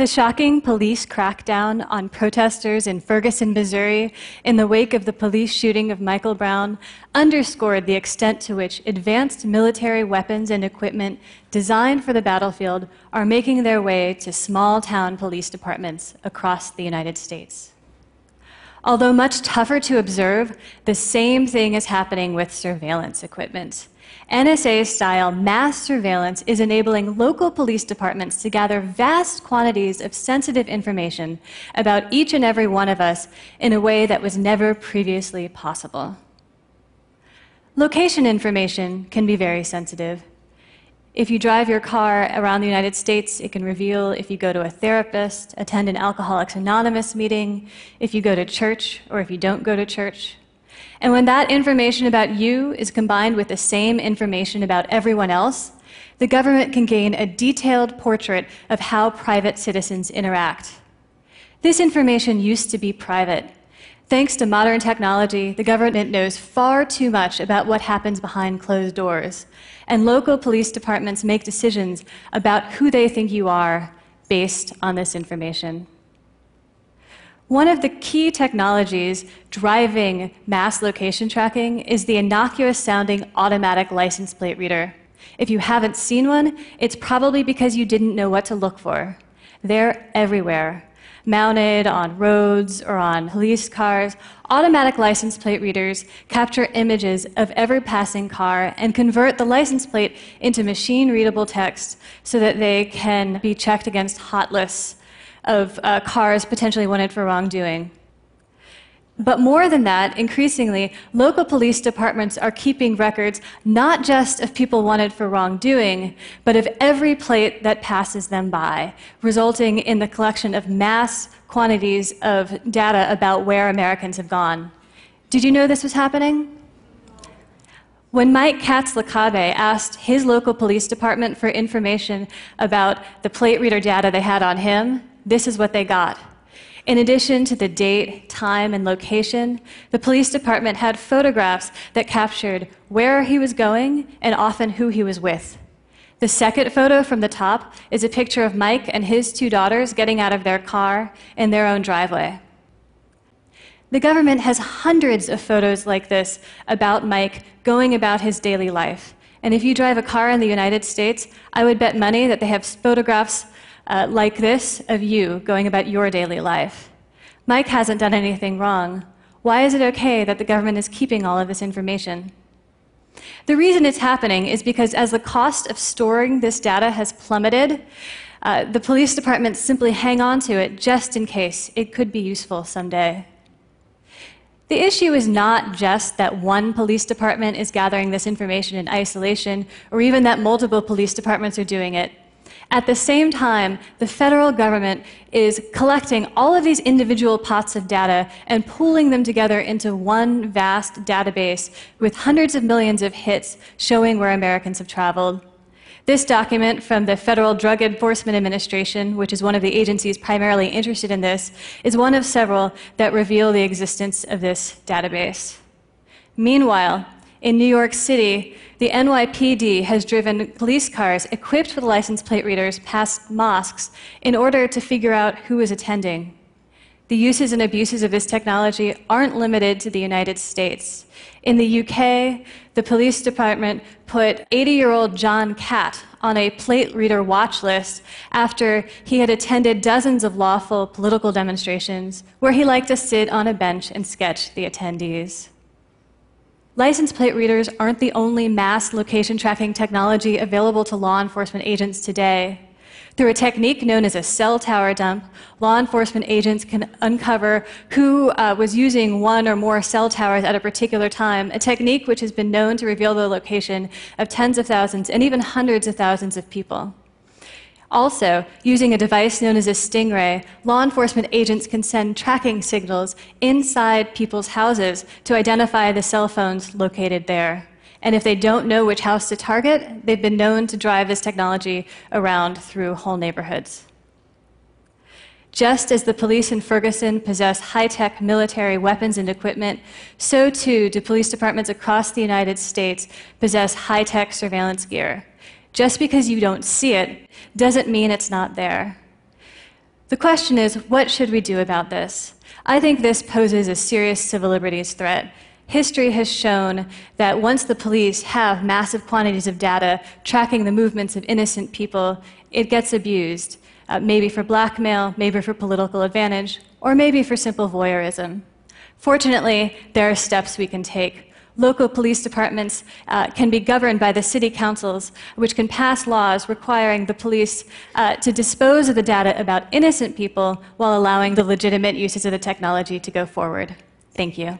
The shocking police crackdown on protesters in Ferguson, Missouri, in the wake of the police shooting of Michael Brown, underscored the extent to which advanced military weapons and equipment designed for the battlefield are making their way to small town police departments across the United States. Although much tougher to observe, the same thing is happening with surveillance equipment. NSA style mass surveillance is enabling local police departments to gather vast quantities of sensitive information about each and every one of us in a way that was never previously possible. Location information can be very sensitive. If you drive your car around the United States, it can reveal if you go to a therapist, attend an Alcoholics Anonymous meeting, if you go to church, or if you don't go to church. And when that information about you is combined with the same information about everyone else, the government can gain a detailed portrait of how private citizens interact. This information used to be private. Thanks to modern technology, the government knows far too much about what happens behind closed doors, and local police departments make decisions about who they think you are based on this information. One of the key technologies driving mass location tracking is the innocuous sounding automatic license plate reader. If you haven't seen one, it's probably because you didn't know what to look for. They're everywhere. Mounted on roads or on police cars, automatic license plate readers capture images of every passing car and convert the license plate into machine readable text so that they can be checked against hot lists of uh, cars potentially wanted for wrongdoing. But more than that, increasingly, local police departments are keeping records not just of people wanted for wrongdoing, but of every plate that passes them by, resulting in the collection of mass quantities of data about where Americans have gone. Did you know this was happening? When Mike Katz-Lacabe asked his local police department for information about the plate reader data they had on him, this is what they got. In addition to the date, time, and location, the police department had photographs that captured where he was going and often who he was with. The second photo from the top is a picture of Mike and his two daughters getting out of their car in their own driveway. The government has hundreds of photos like this about Mike going about his daily life. And if you drive a car in the United States, I would bet money that they have photographs uh, like this of you going about your daily life. Mike hasn't done anything wrong. Why is it okay that the government is keeping all of this information? The reason it's happening is because as the cost of storing this data has plummeted, uh, the police departments simply hang on to it just in case it could be useful someday. The issue is not just that one police department is gathering this information in isolation, or even that multiple police departments are doing it. At the same time, the federal government is collecting all of these individual pots of data and pooling them together into one vast database with hundreds of millions of hits showing where Americans have traveled. This document from the Federal Drug Enforcement Administration, which is one of the agencies primarily interested in this, is one of several that reveal the existence of this database. Meanwhile, in New York City, the NYPD has driven police cars equipped with license plate readers past mosques in order to figure out who is attending. The uses and abuses of this technology aren't limited to the United States. In the UK, the police department put 80 year old John Catt on a plate reader watch list after he had attended dozens of lawful political demonstrations where he liked to sit on a bench and sketch the attendees. License plate readers aren't the only mass location tracking technology available to law enforcement agents today. Through a technique known as a cell tower dump, law enforcement agents can uncover who uh, was using one or more cell towers at a particular time, a technique which has been known to reveal the location of tens of thousands and even hundreds of thousands of people. Also, using a device known as a stingray, law enforcement agents can send tracking signals inside people's houses to identify the cell phones located there. And if they don't know which house to target, they've been known to drive this technology around through whole neighborhoods. Just as the police in Ferguson possess high tech military weapons and equipment, so too do police departments across the United States possess high tech surveillance gear. Just because you don't see it doesn't mean it's not there. The question is, what should we do about this? I think this poses a serious civil liberties threat. History has shown that once the police have massive quantities of data tracking the movements of innocent people, it gets abused, uh, maybe for blackmail, maybe for political advantage, or maybe for simple voyeurism. Fortunately, there are steps we can take. Local police departments uh, can be governed by the city councils, which can pass laws requiring the police uh, to dispose of the data about innocent people while allowing the legitimate uses of the technology to go forward. Thank you.